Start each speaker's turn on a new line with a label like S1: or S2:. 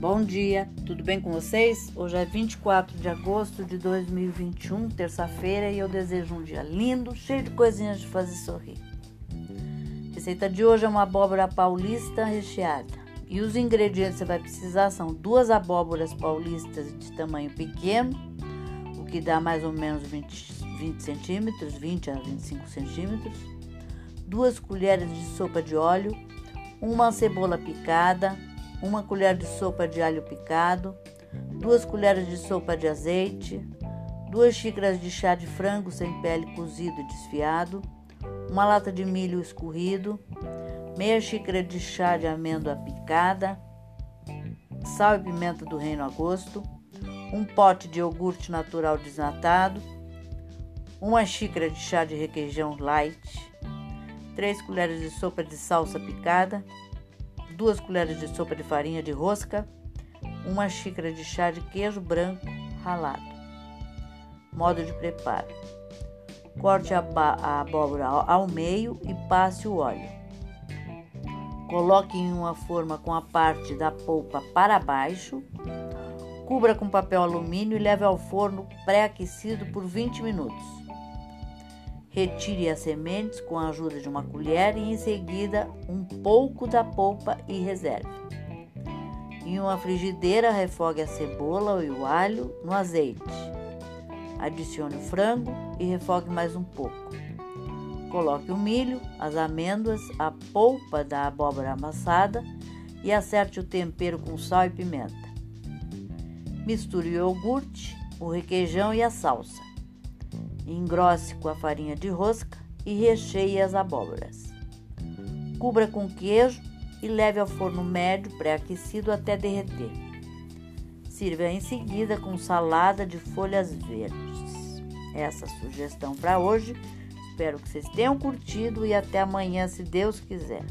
S1: Bom dia, tudo bem com vocês? Hoje é 24 de agosto de 2021, terça-feira, e eu desejo um dia lindo, cheio de coisinhas de fazer sorrir. A receita de hoje é uma abóbora paulista recheada. E os ingredientes que você vai precisar são duas abóboras paulistas de tamanho pequeno, o que dá mais ou menos 20, 20 centímetros, 20 a 25 centímetros, duas colheres de sopa de óleo, uma cebola picada, uma colher de sopa de alho picado, duas colheres de sopa de azeite, duas xícaras de chá de frango sem pele cozido e desfiado, uma lata de milho escorrido, meia xícara de chá de amêndoa picada, sal e pimenta do reino a gosto, um pote de iogurte natural desnatado, uma xícara de chá de requeijão light, três colheres de sopa de salsa picada, duas colheres de sopa de farinha de rosca, uma xícara de chá de queijo branco ralado. Modo de preparo: corte a, a abóbora ao meio e passe o óleo. Coloque em uma forma com a parte da polpa para baixo. Cubra com papel alumínio e leve ao forno pré-aquecido por 20 minutos. Retire as sementes com a ajuda de uma colher e em seguida um pouco da polpa e reserve. Em uma frigideira, refogue a cebola e o alho no azeite. Adicione o frango e refogue mais um pouco. Coloque o milho, as amêndoas, a polpa da abóbora amassada e acerte o tempero com sal e pimenta. Misture o iogurte, o requeijão e a salsa. Engrosse com a farinha de rosca e recheie as abóboras. Cubra com queijo e leve ao forno médio pré-aquecido até derreter. Sirva em seguida com salada de folhas verdes. Essa sugestão para hoje. Espero que vocês tenham curtido e até amanhã, se Deus quiser.